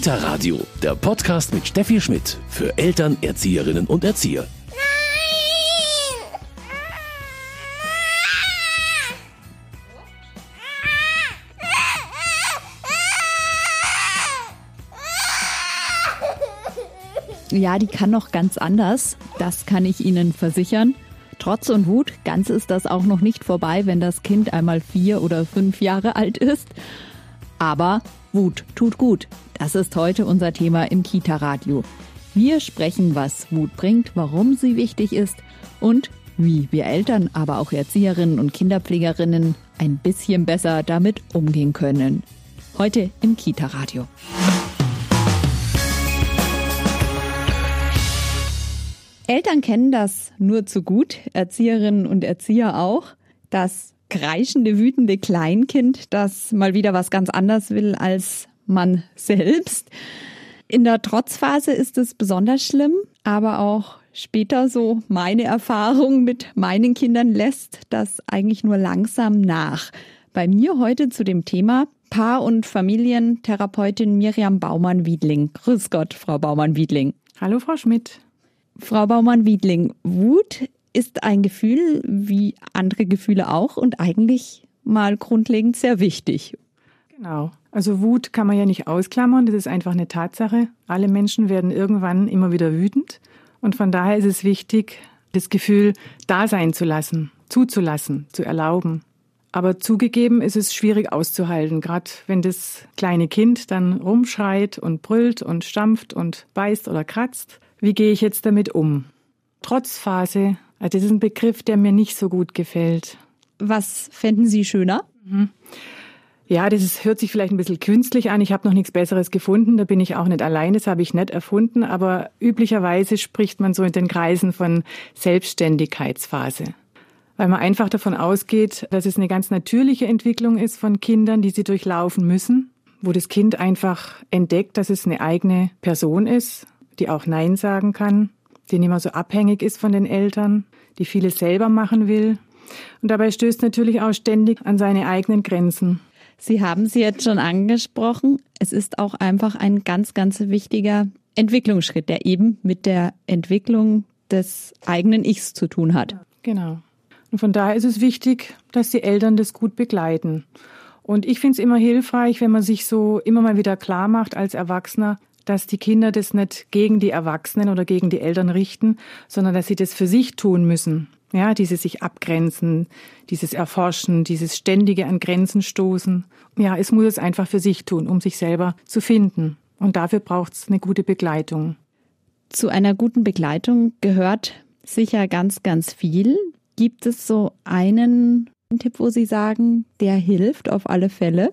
Kita Radio, der Podcast mit Steffi Schmidt für Eltern, Erzieherinnen und Erzieher. Ja, die kann noch ganz anders. Das kann ich Ihnen versichern. Trotz und Wut, ganz ist das auch noch nicht vorbei, wenn das Kind einmal vier oder fünf Jahre alt ist. Aber Wut tut gut. Das ist heute unser Thema im Kita-Radio. Wir sprechen, was Wut bringt, warum sie wichtig ist und wie wir Eltern, aber auch Erzieherinnen und Kinderpflegerinnen ein bisschen besser damit umgehen können. Heute im Kita-Radio. Eltern kennen das nur zu gut, Erzieherinnen und Erzieher auch. Das kreischende, wütende Kleinkind, das mal wieder was ganz anderes will als man selbst. In der Trotzphase ist es besonders schlimm, aber auch später so meine Erfahrung mit meinen Kindern lässt das eigentlich nur langsam nach. Bei mir heute zu dem Thema Paar- und Familientherapeutin Miriam Baumann-Wiedling. Grüß Gott, Frau Baumann-Wiedling. Hallo, Frau Schmidt. Frau Baumann-Wiedling, Wut ist ein Gefühl wie andere Gefühle auch und eigentlich mal grundlegend sehr wichtig. Genau. Also Wut kann man ja nicht ausklammern, das ist einfach eine Tatsache. Alle Menschen werden irgendwann immer wieder wütend und von daher ist es wichtig, das Gefühl da sein zu lassen, zuzulassen, zu erlauben. Aber zugegeben ist es schwierig auszuhalten, gerade wenn das kleine Kind dann rumschreit und brüllt und stampft und beißt oder kratzt. Wie gehe ich jetzt damit um? Trotzphase, also das ist ein Begriff, der mir nicht so gut gefällt. Was fänden Sie schöner? Mhm. Ja, das ist, hört sich vielleicht ein bisschen künstlich an. Ich habe noch nichts Besseres gefunden. Da bin ich auch nicht allein. Das habe ich nicht erfunden. Aber üblicherweise spricht man so in den Kreisen von Selbstständigkeitsphase. Weil man einfach davon ausgeht, dass es eine ganz natürliche Entwicklung ist von Kindern, die sie durchlaufen müssen, wo das Kind einfach entdeckt, dass es eine eigene Person ist die auch Nein sagen kann, die nicht mehr so abhängig ist von den Eltern, die vieles selber machen will. Und dabei stößt natürlich auch ständig an seine eigenen Grenzen. Sie haben sie jetzt schon angesprochen. Es ist auch einfach ein ganz, ganz wichtiger Entwicklungsschritt, der eben mit der Entwicklung des eigenen Ichs zu tun hat. Genau. Und von daher ist es wichtig, dass die Eltern das gut begleiten. Und ich finde es immer hilfreich, wenn man sich so immer mal wieder klar macht als Erwachsener, dass die Kinder das nicht gegen die Erwachsenen oder gegen die Eltern richten, sondern dass sie das für sich tun müssen. Ja, dieses sich abgrenzen, dieses Erforschen, dieses ständige an Grenzen stoßen. Ja, es muss es einfach für sich tun, um sich selber zu finden. Und dafür braucht es eine gute Begleitung. Zu einer guten Begleitung gehört sicher ganz, ganz viel. Gibt es so einen Tipp, wo Sie sagen, der hilft auf alle Fälle?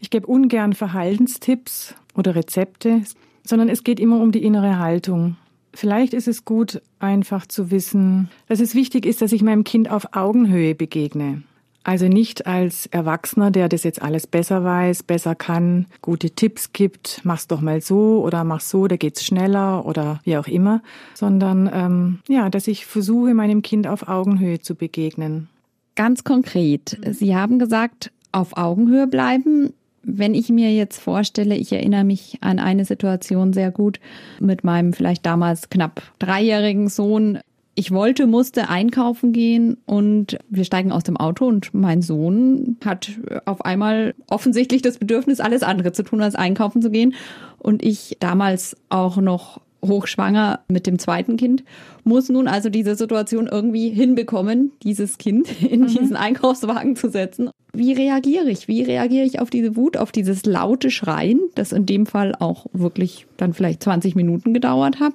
Ich gebe ungern Verhaltenstipps oder Rezepte sondern es geht immer um die innere Haltung. Vielleicht ist es gut, einfach zu wissen, dass es wichtig ist, dass ich meinem Kind auf Augenhöhe begegne. Also nicht als Erwachsener, der das jetzt alles besser weiß, besser kann, gute Tipps gibt, mach's doch mal so oder mach so, da geht's schneller oder wie auch immer, sondern ähm, ja, dass ich versuche, meinem Kind auf Augenhöhe zu begegnen. Ganz konkret, Sie haben gesagt, auf Augenhöhe bleiben wenn ich mir jetzt vorstelle, ich erinnere mich an eine Situation sehr gut mit meinem vielleicht damals knapp dreijährigen Sohn. Ich wollte, musste einkaufen gehen und wir steigen aus dem Auto und mein Sohn hat auf einmal offensichtlich das Bedürfnis, alles andere zu tun, als einkaufen zu gehen. Und ich damals auch noch hochschwanger mit dem zweiten Kind, muss nun also diese Situation irgendwie hinbekommen, dieses Kind in mhm. diesen Einkaufswagen zu setzen. Wie reagiere ich? Wie reagiere ich auf diese Wut, auf dieses laute Schreien, das in dem Fall auch wirklich dann vielleicht 20 Minuten gedauert hat?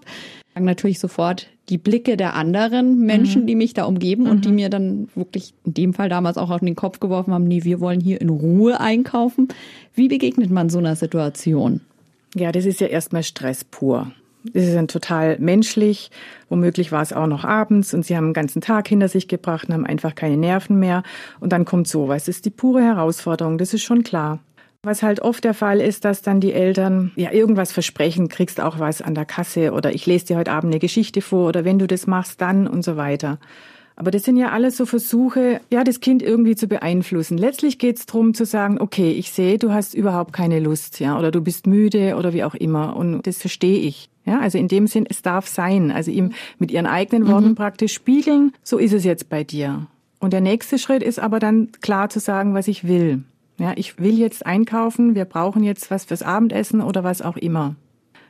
Natürlich sofort die Blicke der anderen Menschen, mhm. die mich da umgeben mhm. und die mhm. mir dann wirklich in dem Fall damals auch auf den Kopf geworfen haben, nee, wir wollen hier in Ruhe einkaufen. Wie begegnet man so einer Situation? Ja, das ist ja erstmal Stress pur. Das ist dann total menschlich. Womöglich war es auch noch abends und sie haben den ganzen Tag hinter sich gebracht und haben einfach keine Nerven mehr. Und dann kommt sowas. Das ist die pure Herausforderung. Das ist schon klar. Was halt oft der Fall ist, dass dann die Eltern ja irgendwas versprechen, kriegst auch was an der Kasse oder ich lese dir heute Abend eine Geschichte vor oder wenn du das machst, dann und so weiter. Aber das sind ja alles so Versuche, ja, das Kind irgendwie zu beeinflussen. Letztlich geht es darum zu sagen, okay, ich sehe, du hast überhaupt keine Lust, ja, oder du bist müde oder wie auch immer. Und das verstehe ich. Ja, also in dem Sinn, es darf sein. Also ihm mit ihren eigenen Worten mhm. praktisch spiegeln, so ist es jetzt bei dir. Und der nächste Schritt ist aber dann klar zu sagen, was ich will. Ja, ich will jetzt einkaufen, wir brauchen jetzt was fürs Abendessen oder was auch immer.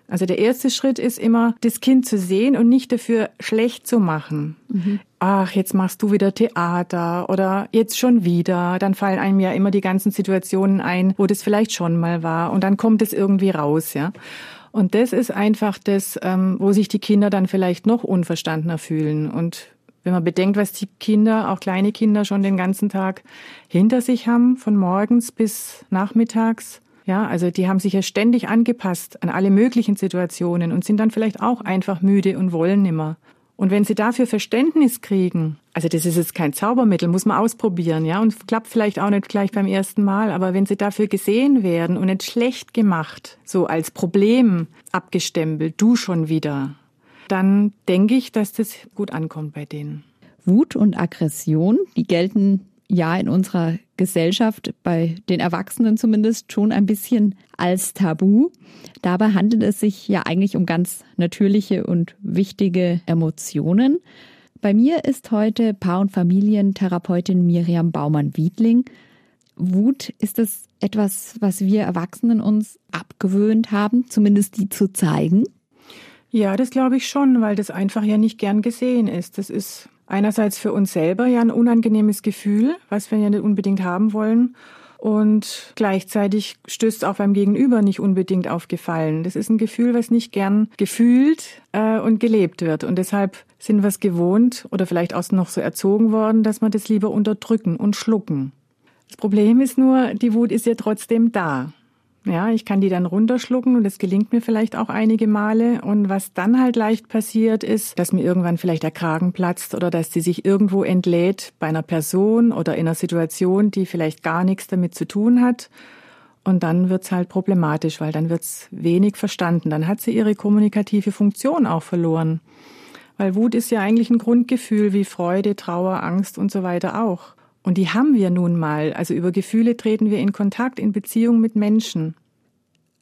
Also der erste Schritt ist immer, das Kind zu sehen und nicht dafür schlecht zu machen. Mhm. Ach, jetzt machst du wieder Theater oder jetzt schon wieder. Dann fallen einem ja immer die ganzen Situationen ein, wo das vielleicht schon mal war und dann kommt es irgendwie raus, ja. Und das ist einfach das, ähm, wo sich die Kinder dann vielleicht noch unverstandener fühlen. Und wenn man bedenkt, was die Kinder, auch kleine Kinder, schon den ganzen Tag hinter sich haben, von morgens bis nachmittags, ja, also die haben sich ja ständig angepasst an alle möglichen Situationen und sind dann vielleicht auch einfach müde und wollen nimmer. Und wenn sie dafür Verständnis kriegen, also das ist jetzt kein Zaubermittel, muss man ausprobieren, ja, und klappt vielleicht auch nicht gleich beim ersten Mal, aber wenn sie dafür gesehen werden und nicht schlecht gemacht, so als Problem abgestempelt, du schon wieder, dann denke ich, dass das gut ankommt bei denen. Wut und Aggression, die gelten ja in unserer Gesellschaft, bei den Erwachsenen zumindest, schon ein bisschen als Tabu. Dabei handelt es sich ja eigentlich um ganz natürliche und wichtige Emotionen. Bei mir ist heute Paar- und Familientherapeutin Miriam Baumann-Wiedling. Wut, ist das etwas, was wir Erwachsenen uns abgewöhnt haben, zumindest die zu zeigen? Ja, das glaube ich schon, weil das einfach ja nicht gern gesehen ist. Das ist einerseits für uns selber ja ein unangenehmes Gefühl, was wir ja nicht unbedingt haben wollen. Und gleichzeitig stößt auch beim Gegenüber nicht unbedingt auf Gefallen. Das ist ein Gefühl, was nicht gern gefühlt äh, und gelebt wird. Und deshalb sind wir es gewohnt oder vielleicht auch noch so erzogen worden, dass wir das lieber unterdrücken und schlucken. Das Problem ist nur, die Wut ist ja trotzdem da. Ja, ich kann die dann runterschlucken und das gelingt mir vielleicht auch einige Male. Und was dann halt leicht passiert ist, dass mir irgendwann vielleicht der Kragen platzt oder dass sie sich irgendwo entlädt bei einer Person oder in einer Situation, die vielleicht gar nichts damit zu tun hat. Und dann wird's halt problematisch, weil dann wird's wenig verstanden. Dann hat sie ihre kommunikative Funktion auch verloren. Weil Wut ist ja eigentlich ein Grundgefühl wie Freude, Trauer, Angst und so weiter auch. Und die haben wir nun mal. Also über Gefühle treten wir in Kontakt, in Beziehung mit Menschen.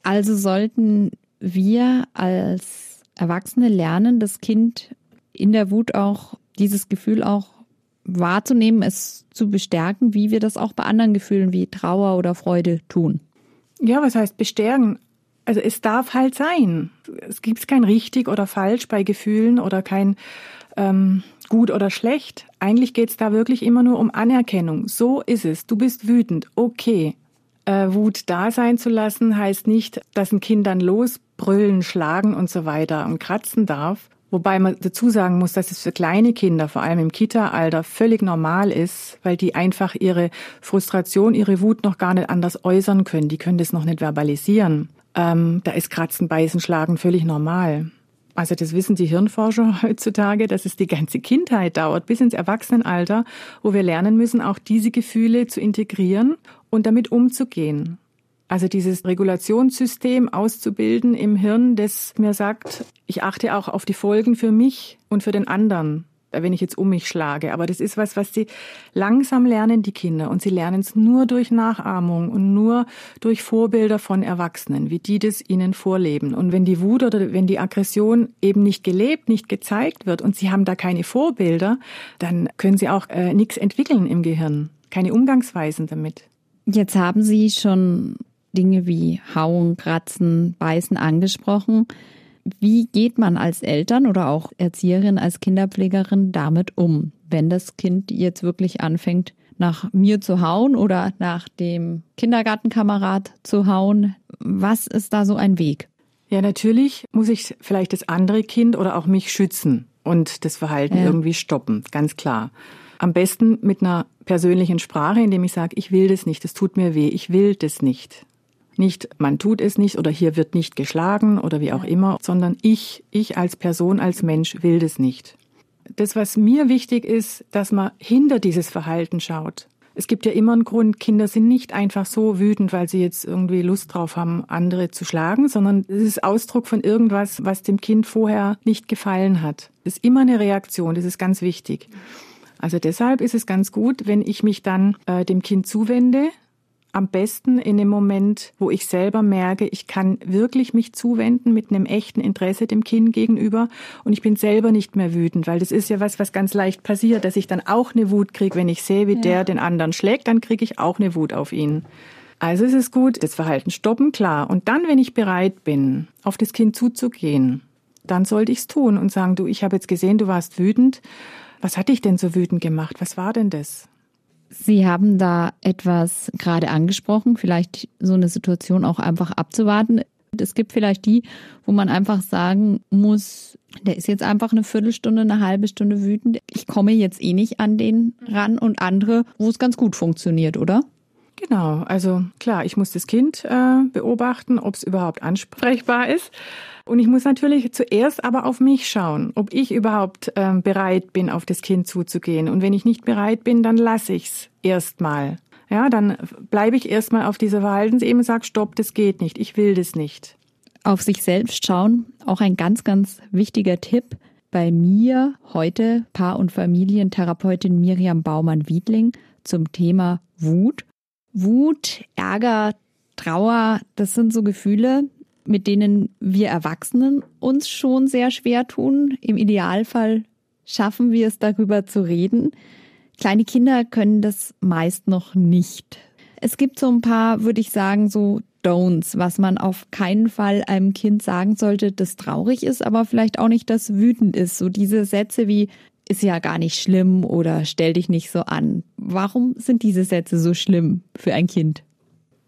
Also sollten wir als Erwachsene lernen, das Kind in der Wut auch dieses Gefühl auch wahrzunehmen, es zu bestärken, wie wir das auch bei anderen Gefühlen wie Trauer oder Freude tun. Ja, was heißt bestärken? Also es darf halt sein. Es gibt kein richtig oder falsch bei Gefühlen oder kein ähm, gut oder schlecht. Eigentlich geht es da wirklich immer nur um Anerkennung. So ist es. Du bist wütend. Okay. Äh, Wut da sein zu lassen heißt nicht, dass ein Kind dann losbrüllen, schlagen und so weiter und kratzen darf. Wobei man dazu sagen muss, dass es für kleine Kinder, vor allem im Kita-Alter, völlig normal ist, weil die einfach ihre Frustration, ihre Wut noch gar nicht anders äußern können. Die können das noch nicht verbalisieren. Ähm, da ist Kratzen, Beißen, Schlagen völlig normal. Also das wissen die Hirnforscher heutzutage, dass es die ganze Kindheit dauert, bis ins Erwachsenenalter, wo wir lernen müssen, auch diese Gefühle zu integrieren und damit umzugehen. Also dieses Regulationssystem auszubilden im Hirn, das mir sagt, ich achte auch auf die Folgen für mich und für den anderen wenn ich jetzt um mich schlage. Aber das ist was, was sie langsam lernen, die Kinder. Und sie lernen es nur durch Nachahmung und nur durch Vorbilder von Erwachsenen, wie die das ihnen vorleben. Und wenn die Wut oder wenn die Aggression eben nicht gelebt, nicht gezeigt wird und sie haben da keine Vorbilder, dann können sie auch äh, nichts entwickeln im Gehirn. Keine Umgangsweisen damit. Jetzt haben Sie schon Dinge wie Hauen, Kratzen, Beißen angesprochen. Wie geht man als Eltern oder auch Erzieherin, als Kinderpflegerin damit um, wenn das Kind jetzt wirklich anfängt, nach mir zu hauen oder nach dem Kindergartenkamerad zu hauen? Was ist da so ein Weg? Ja, natürlich muss ich vielleicht das andere Kind oder auch mich schützen und das Verhalten ja. irgendwie stoppen, ganz klar. Am besten mit einer persönlichen Sprache, indem ich sage, ich will das nicht, es tut mir weh, ich will das nicht. Nicht, man tut es nicht oder hier wird nicht geschlagen oder wie auch immer, sondern ich, ich als Person, als Mensch will das nicht. Das, was mir wichtig ist, dass man hinter dieses Verhalten schaut. Es gibt ja immer einen Grund, Kinder sind nicht einfach so wütend, weil sie jetzt irgendwie Lust drauf haben, andere zu schlagen, sondern es ist Ausdruck von irgendwas, was dem Kind vorher nicht gefallen hat. Das ist immer eine Reaktion, das ist ganz wichtig. Also deshalb ist es ganz gut, wenn ich mich dann äh, dem Kind zuwende, am besten in dem Moment, wo ich selber merke, ich kann wirklich mich zuwenden mit einem echten Interesse dem Kind gegenüber und ich bin selber nicht mehr wütend, weil das ist ja was, was ganz leicht passiert, dass ich dann auch eine Wut kriege, wenn ich sehe, wie ja. der den anderen schlägt, dann kriege ich auch eine Wut auf ihn. Also ist es gut, das Verhalten stoppen, klar. Und dann, wenn ich bereit bin, auf das Kind zuzugehen, dann sollte ich es tun und sagen, du, ich habe jetzt gesehen, du warst wütend. Was hat dich denn so wütend gemacht? Was war denn das? Sie haben da etwas gerade angesprochen, vielleicht so eine Situation auch einfach abzuwarten. Es gibt vielleicht die, wo man einfach sagen muss, der ist jetzt einfach eine Viertelstunde, eine halbe Stunde wütend. Ich komme jetzt eh nicht an den ran und andere, wo es ganz gut funktioniert, oder? Genau, also klar, ich muss das Kind äh, beobachten, ob es überhaupt ansprechbar ist. Und ich muss natürlich zuerst aber auf mich schauen, ob ich überhaupt äh, bereit bin, auf das Kind zuzugehen. Und wenn ich nicht bereit bin, dann lasse ich's erstmal. Ja, dann bleibe ich erstmal auf dieser Verhaltensebene und sage, stopp, das geht nicht, ich will das nicht. Auf sich selbst schauen, auch ein ganz, ganz wichtiger Tipp. Bei mir heute Paar- und Familientherapeutin Miriam Baumann-Wiedling zum Thema Wut. Wut, Ärger, Trauer, das sind so Gefühle, mit denen wir Erwachsenen uns schon sehr schwer tun. Im Idealfall schaffen wir es darüber zu reden. Kleine Kinder können das meist noch nicht. Es gibt so ein paar, würde ich sagen, so Don'ts, was man auf keinen Fall einem Kind sagen sollte, das traurig ist, aber vielleicht auch nicht das wütend ist. So diese Sätze wie ist ja gar nicht schlimm oder stell dich nicht so an. Warum sind diese Sätze so schlimm für ein Kind?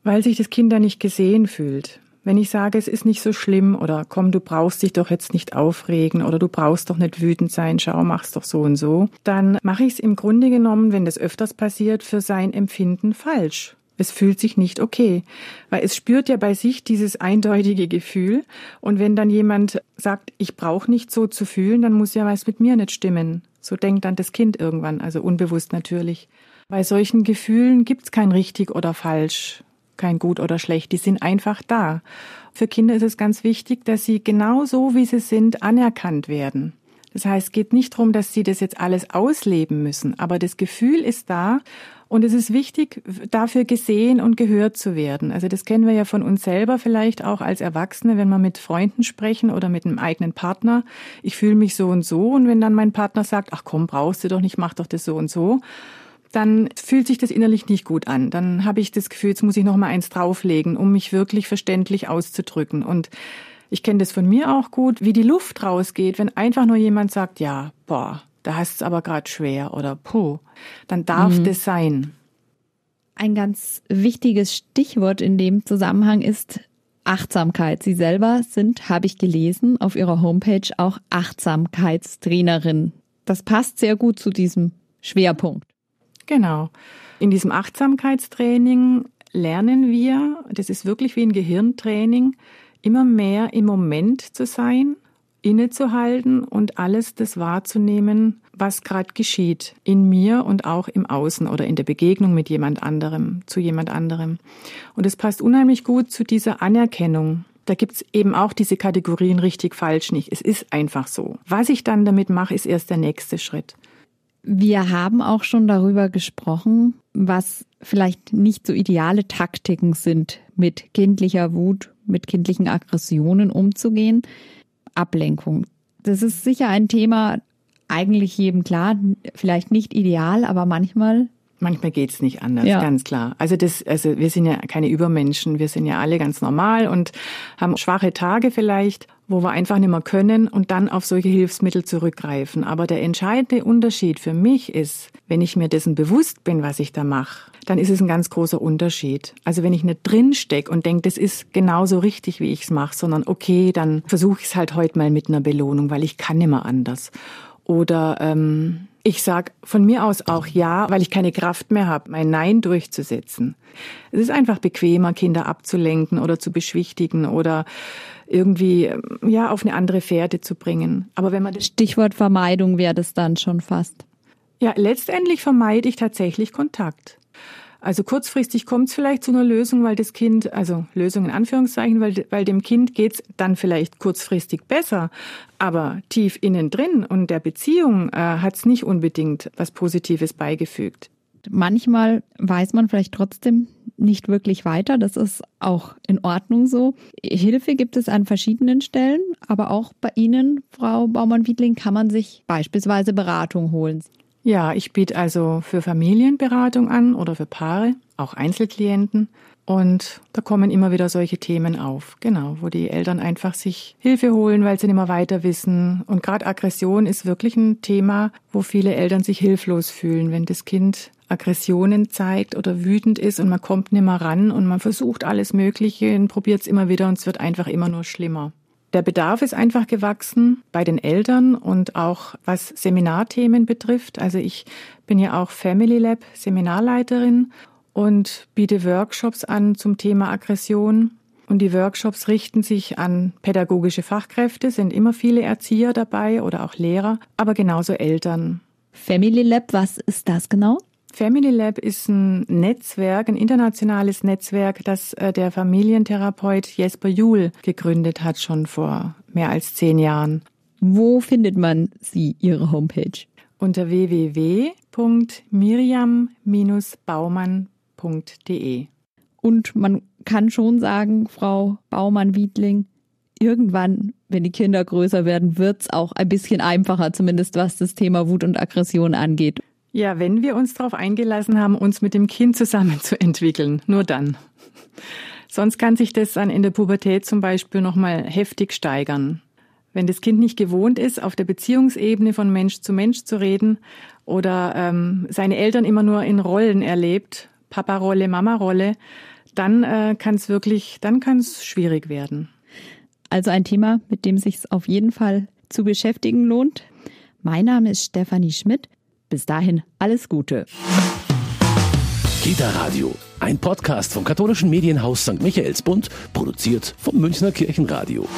Weil sich das Kind da nicht gesehen fühlt. Wenn ich sage, es ist nicht so schlimm oder komm, du brauchst dich doch jetzt nicht aufregen oder du brauchst doch nicht wütend sein, schau, mach's doch so und so, dann mache ich es im Grunde genommen, wenn das öfters passiert, für sein Empfinden falsch. Es fühlt sich nicht okay, weil es spürt ja bei sich dieses eindeutige Gefühl. Und wenn dann jemand sagt, ich brauche nicht so zu fühlen, dann muss ja was mit mir nicht stimmen. So denkt dann das Kind irgendwann, also unbewusst natürlich. Bei solchen Gefühlen gibt's kein richtig oder falsch kein gut oder schlecht, die sind einfach da. Für Kinder ist es ganz wichtig, dass sie genau so, wie sie sind, anerkannt werden. Das heißt, es geht nicht darum, dass sie das jetzt alles ausleben müssen, aber das Gefühl ist da und es ist wichtig, dafür gesehen und gehört zu werden. Also das kennen wir ja von uns selber vielleicht auch als Erwachsene, wenn wir mit Freunden sprechen oder mit einem eigenen Partner. Ich fühle mich so und so und wenn dann mein Partner sagt, ach komm, brauchst du doch nicht, mach doch das so und so, dann fühlt sich das innerlich nicht gut an. Dann habe ich das Gefühl, jetzt muss ich noch mal eins drauflegen, um mich wirklich verständlich auszudrücken. Und ich kenne das von mir auch gut, wie die Luft rausgeht, wenn einfach nur jemand sagt, ja, boah, da hast es aber gerade schwer oder puh, dann darf mhm. das sein. Ein ganz wichtiges Stichwort in dem Zusammenhang ist Achtsamkeit. Sie selber sind, habe ich gelesen, auf Ihrer Homepage auch Achtsamkeitstrainerin. Das passt sehr gut zu diesem Schwerpunkt. Genau. In diesem Achtsamkeitstraining lernen wir, das ist wirklich wie ein Gehirntraining, immer mehr im Moment zu sein, innezuhalten und alles das wahrzunehmen, was gerade geschieht in mir und auch im Außen oder in der Begegnung mit jemand anderem, zu jemand anderem. Und es passt unheimlich gut zu dieser Anerkennung. Da gibt's eben auch diese Kategorien richtig falsch nicht. Es ist einfach so. Was ich dann damit mache, ist erst der nächste Schritt. Wir haben auch schon darüber gesprochen, was vielleicht nicht so ideale Taktiken sind, mit kindlicher Wut, mit kindlichen Aggressionen umzugehen. Ablenkung. Das ist sicher ein Thema, eigentlich jedem klar, vielleicht nicht ideal, aber manchmal Manchmal geht's nicht anders, ja. ganz klar. Also das, also wir sind ja keine Übermenschen, wir sind ja alle ganz normal und haben schwache Tage vielleicht, wo wir einfach nicht mehr können und dann auf solche Hilfsmittel zurückgreifen. Aber der entscheidende Unterschied für mich ist, wenn ich mir dessen bewusst bin, was ich da mache, dann ist es ein ganz großer Unterschied. Also wenn ich nicht drin steck und denke, das ist genauso richtig, wie ich's mache, sondern okay, dann versuche ich es halt heute mal mit einer Belohnung, weil ich kann nicht mehr anders. Oder ähm, ich sage von mir aus auch ja, weil ich keine Kraft mehr habe, mein Nein durchzusetzen. Es ist einfach bequemer, Kinder abzulenken oder zu beschwichtigen oder irgendwie ja auf eine andere Fährte zu bringen. Aber wenn man das Stichwort Vermeidung wäre das dann schon fast. Ja, letztendlich vermeide ich tatsächlich Kontakt. Also kurzfristig kommt es vielleicht zu einer Lösung, weil das Kind, also Lösung in Anführungszeichen, weil, weil dem Kind geht's dann vielleicht kurzfristig besser. Aber tief innen drin und der Beziehung äh, hat es nicht unbedingt was Positives beigefügt. Manchmal weiß man vielleicht trotzdem nicht wirklich weiter. Das ist auch in Ordnung so. Hilfe gibt es an verschiedenen Stellen, aber auch bei Ihnen, Frau Baumann-Wiedling, kann man sich beispielsweise Beratung holen. Ja, ich biete also für Familienberatung an oder für Paare, auch Einzelklienten. Und da kommen immer wieder solche Themen auf, genau, wo die Eltern einfach sich Hilfe holen, weil sie nicht mehr weiter wissen. Und gerade Aggression ist wirklich ein Thema, wo viele Eltern sich hilflos fühlen, wenn das Kind Aggressionen zeigt oder wütend ist und man kommt nicht mehr ran und man versucht alles Mögliche und probiert es immer wieder und es wird einfach immer nur schlimmer. Der Bedarf ist einfach gewachsen bei den Eltern und auch was Seminarthemen betrifft. Also ich bin ja auch Family Lab Seminarleiterin und biete Workshops an zum Thema Aggression. Und die Workshops richten sich an pädagogische Fachkräfte, sind immer viele Erzieher dabei oder auch Lehrer, aber genauso Eltern. Family Lab, was ist das genau? Family Lab ist ein Netzwerk, ein internationales Netzwerk, das äh, der Familientherapeut Jesper Juhl gegründet hat, schon vor mehr als zehn Jahren. Wo findet man Sie, Ihre Homepage? Unter www.miriam-baumann.de. Und man kann schon sagen, Frau Baumann-Wiedling, irgendwann, wenn die Kinder größer werden, wird es auch ein bisschen einfacher, zumindest was das Thema Wut und Aggression angeht. Ja, wenn wir uns darauf eingelassen haben, uns mit dem Kind zusammenzuentwickeln, nur dann. Sonst kann sich das dann in der Pubertät zum Beispiel nochmal heftig steigern. Wenn das Kind nicht gewohnt ist, auf der Beziehungsebene von Mensch zu Mensch zu reden oder ähm, seine Eltern immer nur in Rollen erlebt, Papa-Rolle, Mama-Rolle, dann äh, kann es wirklich, dann kann es schwierig werden. Also ein Thema, mit dem sich auf jeden Fall zu beschäftigen lohnt. Mein Name ist Stefanie Schmidt. Bis dahin alles Gute. Kita Radio, ein Podcast vom katholischen Medienhaus St. Michaelsbund, produziert vom Münchner Kirchenradio.